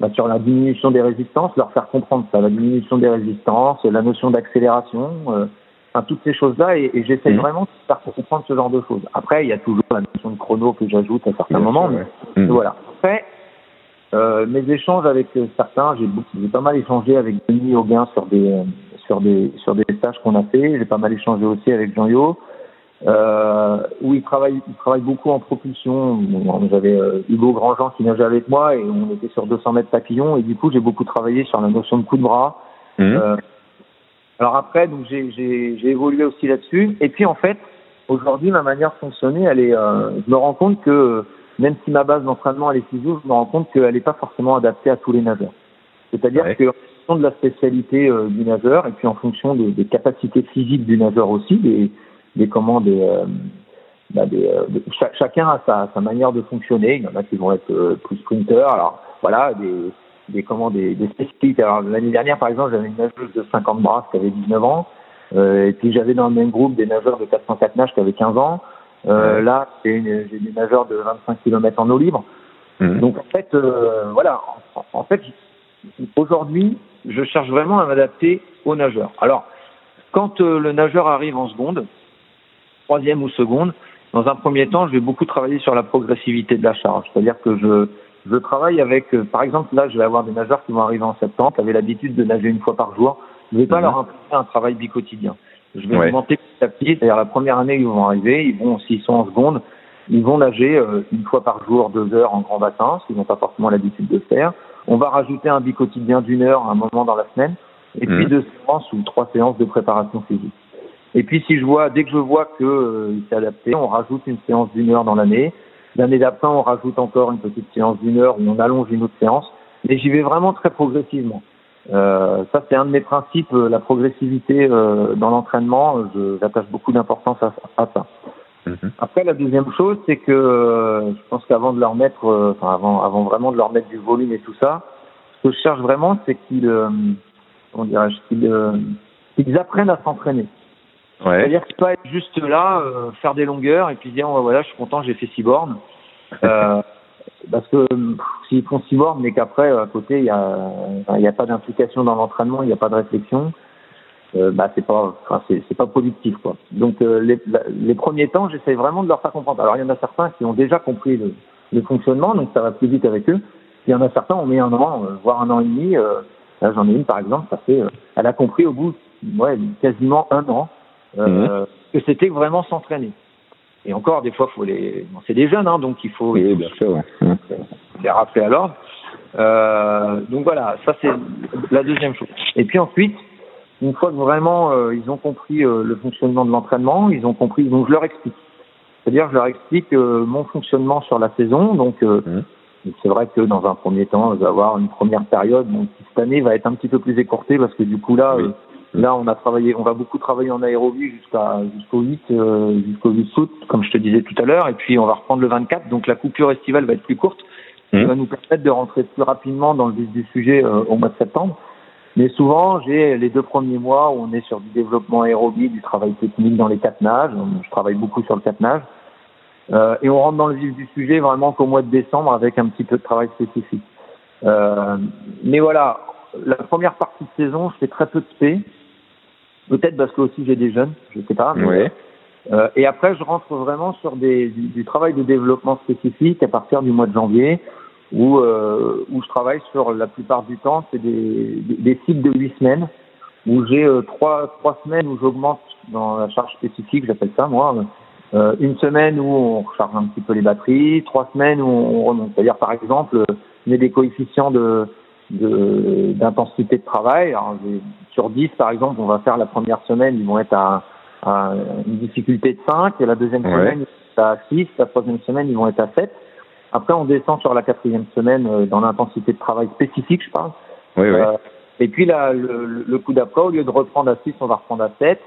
Speaker 3: bah, sur la diminution des résistances, leur faire comprendre ça, la diminution des résistances, la notion d'accélération, euh, enfin, toutes ces choses-là, et, et j'essaie
Speaker 1: Mhm.
Speaker 3: vraiment de faire comprendre ce genre de choses. Après, il y a toujours la notion de chrono que j'ajoute à certains
Speaker 1: Bien
Speaker 3: moments,
Speaker 1: sûr,
Speaker 3: mais.
Speaker 1: Mhm.
Speaker 3: voilà. Après, euh, mes échanges avec euh, certains, j'ai pas mal échangé avec Denis Auguin sur des sur des sur des stages qu'on a fait. J'ai pas mal échangé aussi avec Jean-Yo, euh, où il travaille il travaille beaucoup en propulsion. Bon, J'avais euh, Hugo Grandjean qui nageait avec moi et on était sur 200 mètres papillon et du coup j'ai beaucoup travaillé sur la notion de coup de bras.
Speaker 1: Mhm.
Speaker 3: Euh, alors après, donc j'ai j'ai j'ai évolué aussi là-dessus. Et puis en fait, aujourd'hui, ma manière de fonctionner, elle est, euh, je me rends compte que même si ma base d'entraînement elle est physio, je me rends compte qu'elle n'est pas forcément adaptée à tous les nageurs. C'est-à-dire
Speaker 1: Ouais.
Speaker 3: que en fonction de la spécialité euh, du nageur et puis en fonction des, des capacités physiques du nageur aussi, des, des comment des, euh, bah, des, euh, de- cha- chacun a sa, sa manière de fonctionner. Il y en a qui vont être euh, plus sprinters. Alors voilà, des, des comment des, des spécificités. Alors l'année dernière, par exemple, j'avais une nageuse de 50 bras qui avait 19 ans. Euh, et puis j'avais dans le même groupe des nageurs de 404 nages qui avaient 15 ans. Euh. Là, j'ai des nageurs de 25 km en eau libre.
Speaker 1: Mhm.
Speaker 3: Donc en fait, euh, voilà, en, en fait, aujourd'hui, je cherche vraiment à m'adapter aux nageurs. Alors, quand le nageur arrive en seconde, troisième ou seconde, dans un premier temps, je vais beaucoup travailler sur la progressivité de la charge. C'est-à-dire que je, je travaille avec, euh, par exemple, là, je vais avoir des nageurs qui vont arriver en septembre, qui avaient l'habitude de nager une fois par jour. Je ne vais pas
Speaker 1: Mhm.
Speaker 3: leur imposer un travail bicotidien. Je vais
Speaker 1: Ouais.
Speaker 3: augmenter petit à petit. C'est-à-dire la première année, ils vont arriver, ils vont, s'ils sont en seconde, ils vont nager euh, une fois par jour, deux heures en grand bassin, ce qu'ils n'ont pas forcément l'habitude de faire. On va rajouter un bicotidien d'une heure à un moment dans la semaine, et puis
Speaker 1: Mhm.
Speaker 3: deux séances ou trois séances de préparation physique. Et puis si je vois, dès que je vois que euh, il s'est adapté, on rajoute une séance d'une heure dans l'année. L'année d'après, on rajoute encore une petite séance d'une heure où on allonge une autre séance. Mais j'y vais vraiment très progressivement. Euh, ça, c'est un de mes principes, euh, la progressivité euh, dans l'entraînement. je- J'attache beaucoup d'importance à, à ça.
Speaker 1: Mhm.
Speaker 3: Après, la deuxième chose, c'est que euh, je pense qu'avant de leur mettre, euh, enfin avant, avant vraiment de leur mettre du volume et tout ça, ce que je cherche vraiment, c'est qu'ils, euh, comment dirais-je, qu'ils, euh, qu'ils apprennent à s'entraîner.
Speaker 1: Ouais.
Speaker 3: C'est-à-dire qu'il pas être juste là, euh, faire des longueurs et puis dire ouais, voilà, je suis content, j'ai fait six bornes. Euh, parce que s'ils font six bornes, mais qu'après à côté il y a, il y a pas d'implication dans l'entraînement, il n'y a pas de réflexion, euh, bah c'est pas, enfin, c'est, c'est pas productif quoi. Donc euh, les, les premiers temps, j'essaie vraiment de leur faire comprendre. Alors il y en a certains qui ont déjà compris le, le fonctionnement, donc ça va plus vite avec eux. Il y en a certains, on met un an, euh, voire un an et demi. Euh, là j'en ai une par exemple, ça fait, elle a compris au bout, ouais, quasiment un an euh, que c'était vraiment s'entraîner. Et encore, des fois, faut les, bon, c'est des jeunes, hein, donc il faut,
Speaker 1: Oui, bien sûr. ouais. Mhm.
Speaker 3: les rappeler à l'ordre. Euh, donc voilà, ça c'est la deuxième chose. Et puis ensuite, une fois que vraiment euh, ils ont compris euh, le fonctionnement de l'entraînement, ils ont compris, donc je leur explique. C'est-à-dire, je leur explique euh, mon fonctionnement sur la saison. Donc, euh,
Speaker 1: Mhm.
Speaker 3: c'est vrai que dans un premier temps, je vais avoir une première période donc, cette année va être un petit peu plus écourtée parce que du coup là,
Speaker 1: Oui.
Speaker 3: Là on a travaillé, on va beaucoup travailler en aérobie jusqu'à jusqu'au 8 euh, jusqu'au 8 août, comme je te disais tout à l'heure, et puis on va reprendre le 24. Donc la coupure estivale va être plus courte, qui
Speaker 1: Mhm.
Speaker 3: va nous permettre de rentrer plus rapidement dans le vif du sujet euh, au mois de septembre. Mais souvent, j'ai les deux premiers mois où on est sur du développement aérobie, du travail technique dans les quatre nages. Je travaille beaucoup sur le quatre nages. Euh, et on rentre dans le vif du sujet vraiment qu'au mois de décembre avec un petit peu de travail spécifique. Euh, mais voilà, la première partie de saison, je fais très peu de spé. Peut-être parce que aussi j'ai des jeunes, je sais pas. mais-
Speaker 1: Ouais.
Speaker 3: euh, et après, je rentre vraiment sur des, du, du travail de développement spécifique à partir du mois de janvier, où, euh, où je travaille sur la plupart du temps, c'est des, des, des cycles de huit semaines, où j'ai euh, trois, trois semaines où j'augmente dans la charge spécifique, j'appelle ça moi, euh, une semaine où on recharge un petit peu les batteries, trois semaines où on remonte. C'est-à-dire, par exemple, euh, on met des coefficients de- d'intensité de, travail. Alors, sur 10, par exemple, on va faire la première semaine, ils vont être à, à une difficulté de 5, et la deuxième
Speaker 1: Ouais.
Speaker 3: semaine, ils vont être à 6, la troisième semaine, ils vont être à 7. Après, on descend sur la quatrième semaine euh, dans l'intensité de travail spécifique, je parle.
Speaker 1: Oui, oui.
Speaker 3: Euh, et puis là, le, le- coup d'après, au lieu de reprendre à 6, on va reprendre à 7.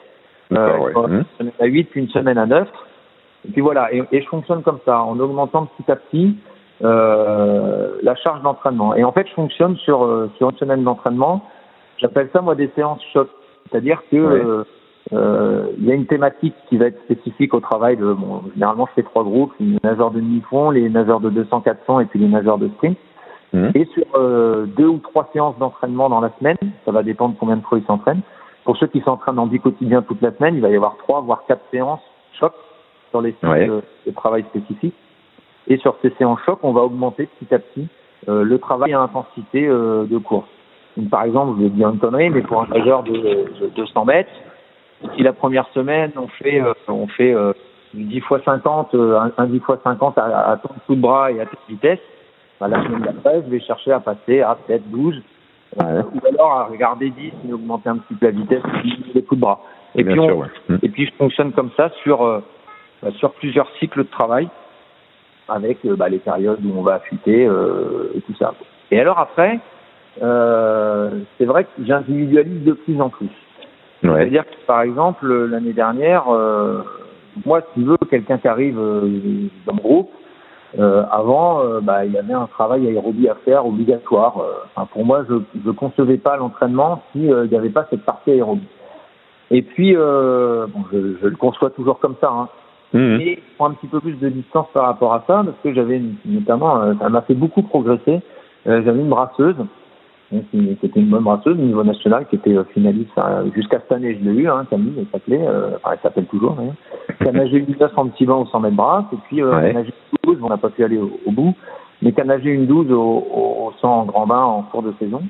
Speaker 1: D'accord,
Speaker 3: Euh,
Speaker 1: ouais.
Speaker 3: une
Speaker 1: Mhm.
Speaker 3: semaine à 8, puis une semaine à 9. Et puis voilà, et, et je fonctionne comme ça, en augmentant petit à petit euh, la charge d'entraînement. Et en fait, je fonctionne sur, euh, sur une semaine d'entraînement. J'appelle ça, moi, des séances choc. C'est-à-dire que
Speaker 1: Ouais.
Speaker 3: euh, euh, il y a une thématique qui va être spécifique au travail de, bon, généralement je fais trois groupes, les nageurs de demi-fond, les nageurs de 200-400 et puis les nageurs de sprint.
Speaker 1: Mhm.
Speaker 3: Et sur euh, deux ou trois séances d'entraînement dans la semaine, ça va dépendre combien de fois ils s'entraînent. Pour ceux qui s'entraînent en quotidien toute la semaine, il va y avoir trois voire quatre séances choc sur les
Speaker 1: Ouais.
Speaker 3: de travail spécifiques. Et sur ces séances choc, on va augmenter petit à petit euh, le travail à intensité euh, de course. Donc, par exemple, je vais dire une connerie, mais pour un nageur de, de 200 mètres, si la première semaine on fait euh, on fait euh, du 10 fois 50, euh, un, un 10 fois 50 à, à ton dessous de bras et à toute vitesse, bah, la semaine d'après, je vais chercher à passer à peut-être 12, euh, ou alors à regarder 10 et augmenter un petit peu la vitesse des coups de bras. Et
Speaker 1: Bien
Speaker 3: puis, on,
Speaker 1: sûr, ouais.
Speaker 3: Et puis je fonctionne comme ça sur euh, bah, sur plusieurs cycles de travail avec euh, bah, les périodes où on va affûter euh, et tout ça. Et alors après, euh, c'est vrai que j'individualise de plus en plus.
Speaker 1: Ouais.
Speaker 3: C'est-à-dire que par exemple l'année dernière, euh, moi si tu veux quelqu'un qui arrive dans le groupe, euh, avant euh, bah, il y avait un travail aérobie à faire obligatoire. Euh, enfin, pour moi je ne concevais pas l'entraînement si euh, il n'y avait pas cette partie aérobie. Et puis euh, bon, je, je le conçois toujours comme ça. Hein.
Speaker 1: Mhm.
Speaker 3: Et je prends un petit peu plus de distance par rapport à ça parce que j'avais notamment, euh, ça m'a fait beaucoup progresser. Euh, j'avais une brasseuse, qui était une bonne brasseuse au niveau national, qui était euh, finaliste jusqu'à cette année. Je l'ai eu, hein, Camille, elle s'appelait, euh, enfin elle s'appelle toujours. d'ailleurs. Qui a nagé une 9 en petit bain au 100 mètres brasse et puis
Speaker 1: Ouais.
Speaker 3: elle a nagé une 12, on n'a pas pu aller au, au bout, mais qui a nagé une 12 au, au, au 100 en grand bain en cours de saison.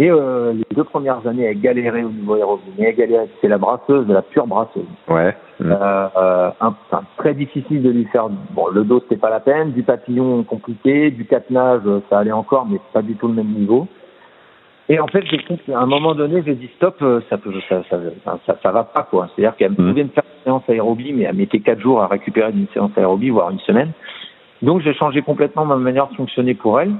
Speaker 3: Et euh, les deux premières années, elle galérait au niveau aérobie, mais elle galérait. C'est la brasseuse, la pure brasseuse.
Speaker 1: Ouais.
Speaker 3: Euh, euh, un- très difficile de lui faire. Bon, le dos c'était pas la peine, du papillon compliqué, du catenage euh, ça allait encore, mais pas du tout le même niveau. Et en fait, à un moment donné, j'ai dit stop, euh, ça peut, ça, ça, ça, ça, va pas quoi. C'est-à-dire qu'elle
Speaker 1: Mhm.
Speaker 3: pouvait me faire une séance aérobie, mais elle mettait quatre jours à récupérer d'une séance aérobie, voire une semaine. Donc j'ai changé complètement ma manière de fonctionner pour elle.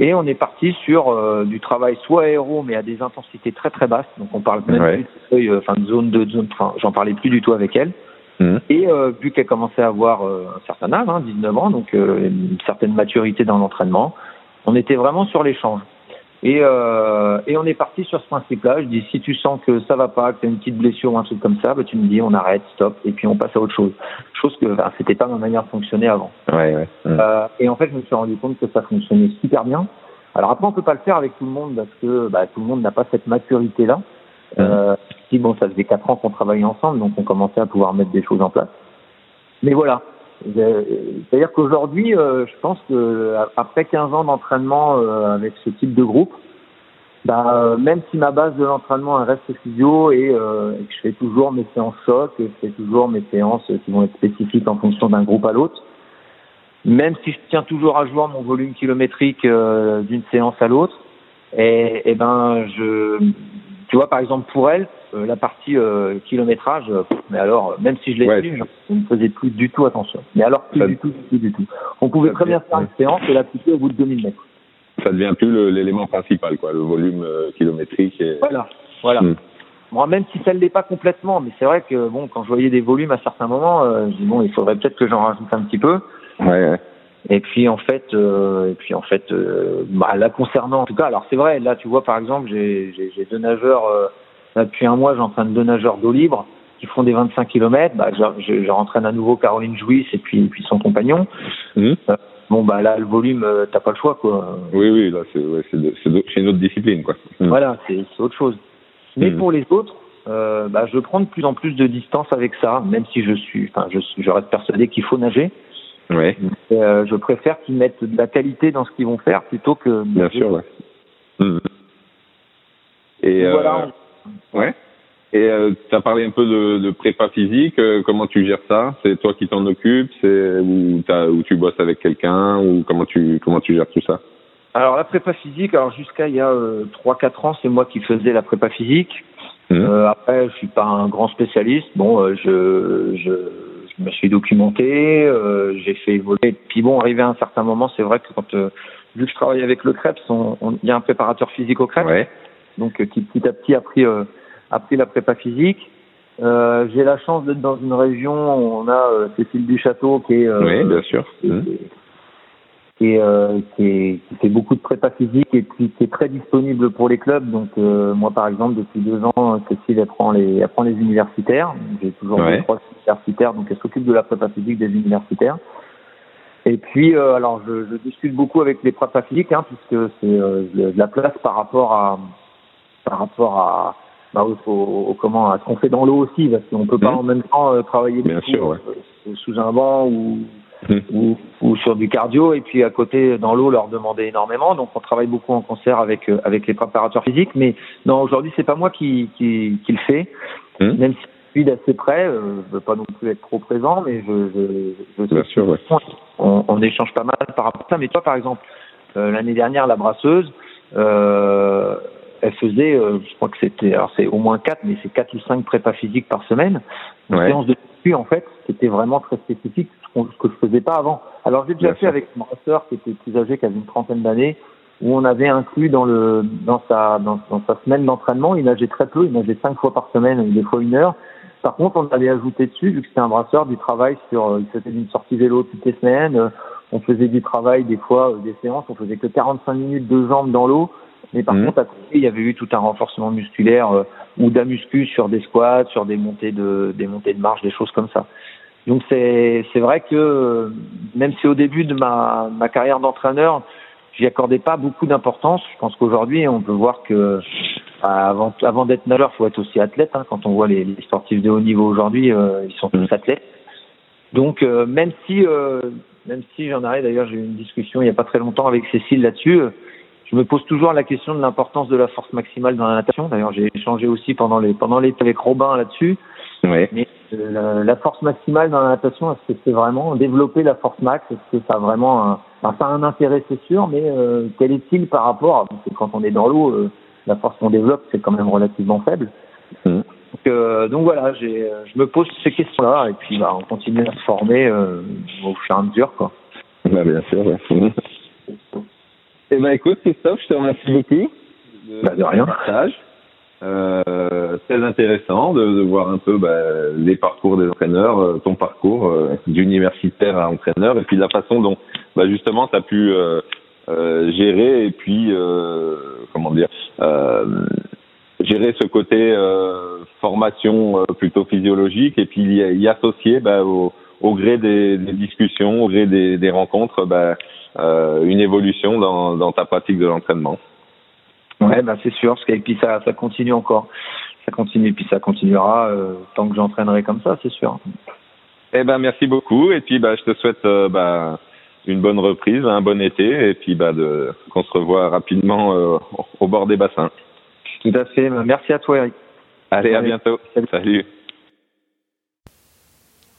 Speaker 3: Et on est parti sur euh, du travail soit aéro, mais à des intensités très très basses. Donc on parle même
Speaker 1: Ouais.
Speaker 3: plus de euh, enfin de zone de zone. Enfin, j'en parlais plus du tout avec elle.
Speaker 1: Mhm.
Speaker 3: Et euh, vu qu'elle commençait à avoir euh, un certain âge, hein, 19 ans, donc euh, une certaine maturité dans l'entraînement, on était vraiment sur l'échange. Et, euh, et on est parti sur ce principe-là. Je dis si tu sens que ça va pas, que tu as une petite blessure ou un truc comme ça, bah, tu me dis on arrête, stop, et puis on passe à autre chose. Chose que enfin, c'était pas ma manière de fonctionner avant.
Speaker 1: Ouais, ouais. Mhm.
Speaker 3: Euh, et en fait, je me suis rendu compte que ça fonctionnait super bien. Alors après, on peut pas le faire avec tout le monde parce que bah, tout le monde n'a pas cette maturité-là. Euh, si bon, ça faisait quatre ans qu'on travaillait ensemble, donc on commençait à pouvoir mettre des choses en place. Mais voilà. Euh, C'est-à-dire qu'aujourd'hui, euh, je pense que après 15 ans d'entraînement euh, avec ce type de groupe, bah, euh, même si ma base de l'entraînement reste physio et, euh, que je fais toujours mes séances choc, et je fais toujours mes séances qui vont être spécifiques en fonction d'un groupe à l'autre, même si je tiens toujours à jour mon volume kilométrique euh, d'une séance à l'autre, et ben je, tu vois par exemple pour elle, euh, la partie euh, kilométrage, euh, mais alors même si je l'ai
Speaker 1: Ouais.
Speaker 3: su, je ne faisais plus du tout attention. Mais alors plus
Speaker 1: Ça-
Speaker 3: du tout, tout, du tout. On pouvait très bien faire une séance et l'appliquer au bout de 2000 mètres.
Speaker 1: Ça devient plus l'élément principal, quoi, le volume euh, kilométrique. Et...
Speaker 3: Voilà, voilà.
Speaker 1: Mm.
Speaker 3: Moi, même si ça ne l'est pas complètement, mais c'est vrai que bon, quand je voyais des volumes à certains moments, je dis bon, il faudrait peut-être que j'en rajoute un petit peu.
Speaker 1: Ouais, ouais.
Speaker 3: Et puis en fait, euh, et puis en fait, euh, bah, là concernant en tout cas, alors c'est vrai, là tu vois par exemple, j'ai deux nageurs. Euh, là, depuis un mois, j'entraîne deux nageurs d'eau libre qui font des 25 km. Bah, je, rentraîne à nouveau Caroline Jouisse et puis, puis son compagnon.
Speaker 1: Mhm.
Speaker 3: Euh, bon bah là, le volume, euh, t'as pas le choix quoi.
Speaker 1: Oui, oui, là, c'est ouais, une autre discipline, quoi. Mhm.
Speaker 3: Voilà, c'est autre chose. Mais
Speaker 1: Mhm.
Speaker 3: pour les autres, euh, bah, je prends de plus en plus de distance avec ça, même si je suis, enfin, je, je reste persuadé qu'il faut nager.
Speaker 1: Ouais,
Speaker 3: Et, euh, je préfère qu'ils mettent de la qualité dans ce qu'ils vont faire plutôt que.
Speaker 1: bien sûr, ouais. Et,
Speaker 3: Et voilà.
Speaker 1: Euh, ouais. Et tu as parlé un peu de, de prépa physique. euh, comment tu gères ça? C'est toi qui t'en occupes? C'est ou, ou tu bosses avec quelqu'un? Ou comment tu comment tu gères tout ça?
Speaker 3: Alors la prépa physique, alors jusqu'à il y a euh, trois quatre ans, c'est moi qui faisais la prépa physique.
Speaker 1: Mhm.
Speaker 3: Euh, après, je suis pas un grand spécialiste. Bon, euh, je, je, je me suis documenté, euh, j'ai fait évoluer. Puis bon, arrivé à un certain moment, c'est vrai que quand euh, vu que je travaille avec le Krebs, il y a un préparateur physique au Krebs,
Speaker 1: Ouais.
Speaker 3: Donc euh, qui petit à petit a pris euh, a pris la prépa physique. Euh, j'ai la chance d'être dans une région où on a euh, Cécile Duchâteau qui est euh,
Speaker 1: oui, bien sûr.
Speaker 3: qui,
Speaker 1: Mhm.
Speaker 3: qui, est, euh, qui, qui, fait beaucoup de prépa physique et qui est très disponible pour les clubs. Donc euh, moi par exemple depuis deux ans, Cécile apprend les apprend les universitaires. J'ai toujours ouais. trois universitaires, donc elle s'occupe de la prépa physique des universitaires. Et puis euh, alors je, je, discute beaucoup avec les prépa physiques hein, puisque c'est euh, la place par rapport à par rapport à bah, au, au, comment à ce qu'on fait dans l'eau aussi parce qu'on peut pas mmh. en même temps travailler
Speaker 2: Bien sûr, ouais.
Speaker 3: sous un banc ou ou, ou, sur du cardio et puis à côté dans l'eau leur demander énormément donc on travaille beaucoup en concert avec euh, avec les préparateurs physiques mais non aujourd'hui c'est pas moi qui qui, qui le fais mmh. même si je suis d'assez près euh, je veux pas non plus être trop présent mais je je, je
Speaker 2: Bien sûr, ouais.
Speaker 3: on, on, échange pas mal par rapport à ça mais toi par exemple euh, l'année dernière la brasseuse euh, elle faisait, euh, je crois que c'était, alors c'est au moins quatre, mais c'est quatre ou cinq prépas physiques par semaine. Une
Speaker 2: ouais.
Speaker 3: séance de muscu, en fait, c'était vraiment très spécifique, ce, ce que je faisais pas avant. Alors j'ai déjà
Speaker 2: Bien
Speaker 3: fait
Speaker 2: sûr.
Speaker 3: avec mon sœur qui était plus âgée, qui avait une trentaine d'années, où on avait inclus dans le dans sa dans, dans sa semaine d'entraînement, il nageait très peu, il nageait cinq fois par semaine, des fois une heure. Par contre, on avait ajouté dessus, vu que c'était un brasseur, du travail sur, il faisait une sortie vélo toutes les semaines, euh, on faisait du travail des fois, euh, des séances, on faisait que 45 minutes de jambes dans l'eau, mais par
Speaker 2: Mhm.
Speaker 3: contre, à côté, il y avait eu tout un renforcement musculaire euh, ou d'amuscu sur des squats, sur des montées de des montées de marche, des choses comme ça. Donc c'est c'est vrai que euh, même si au début de ma ma carrière d'entraîneur, j'y accordais pas beaucoup d'importance, je pense qu'aujourd'hui on peut voir que bah, avant avant d'être nageur, faut être aussi athlète. Hein. Quand on voit les, les sportifs de haut niveau aujourd'hui, euh, ils sont tous
Speaker 2: Mhm.
Speaker 3: athlètes. Donc euh, même si euh, même si j'en arrive d'ailleurs, j'ai eu une discussion il y a pas très longtemps avec Cécile là-dessus. Euh, je me pose toujours la question de l'importance de la force maximale dans la natation. D'ailleurs, j'ai échangé aussi pendant les pendant l'été avec Robin là-dessus.
Speaker 2: Ouais.
Speaker 3: Mais euh, la, la force maximale dans la natation, est-ce que c'est vraiment développer la force max? Est-ce que ça a vraiment un, enfin, ça a un intérêt, c'est sûr, mais euh, quel est-il par rapport à, parce que quand on est dans l'eau, euh, la force qu'on développe, c'est quand même relativement faible.
Speaker 2: Mhm.
Speaker 3: Donc, euh, donc voilà, j'ai, je me pose ces questions-là et puis bah, on continue à se former euh, au fur et à mesure, quoi.
Speaker 2: Bah, bien sûr, ouais. Eh ben écoute Christophe, je te remercie beaucoup de,
Speaker 3: Bah, de rien.
Speaker 2: partage. Euh, très intéressant de, de voir un peu bah, les parcours des entraîneurs, euh, ton parcours euh, d'universitaire à entraîneur, et puis la façon dont bah, justement tu as pu euh, euh, gérer et puis euh, comment dire euh, gérer ce côté euh, formation euh, plutôt physiologique et puis y, y associer bah, au, au gré des, des discussions, au gré des, des rencontres, bah, euh, une évolution dans, dans ta pratique de l'entraînement.
Speaker 3: Ouais, bah c'est sûr, parce que, et puis ça, ça continue encore. Ça continue, puis ça continuera euh, tant que j'entraînerai comme ça, c'est sûr.
Speaker 2: Eh ben merci beaucoup et puis bah je te souhaite euh, bah, une bonne reprise, un bon été et puis bah de qu'on se revoit rapidement euh, au bord des bassins.
Speaker 3: Tout à fait. Merci à toi, Eric.
Speaker 2: Allez, à bientôt.
Speaker 3: Salut.
Speaker 2: Salut.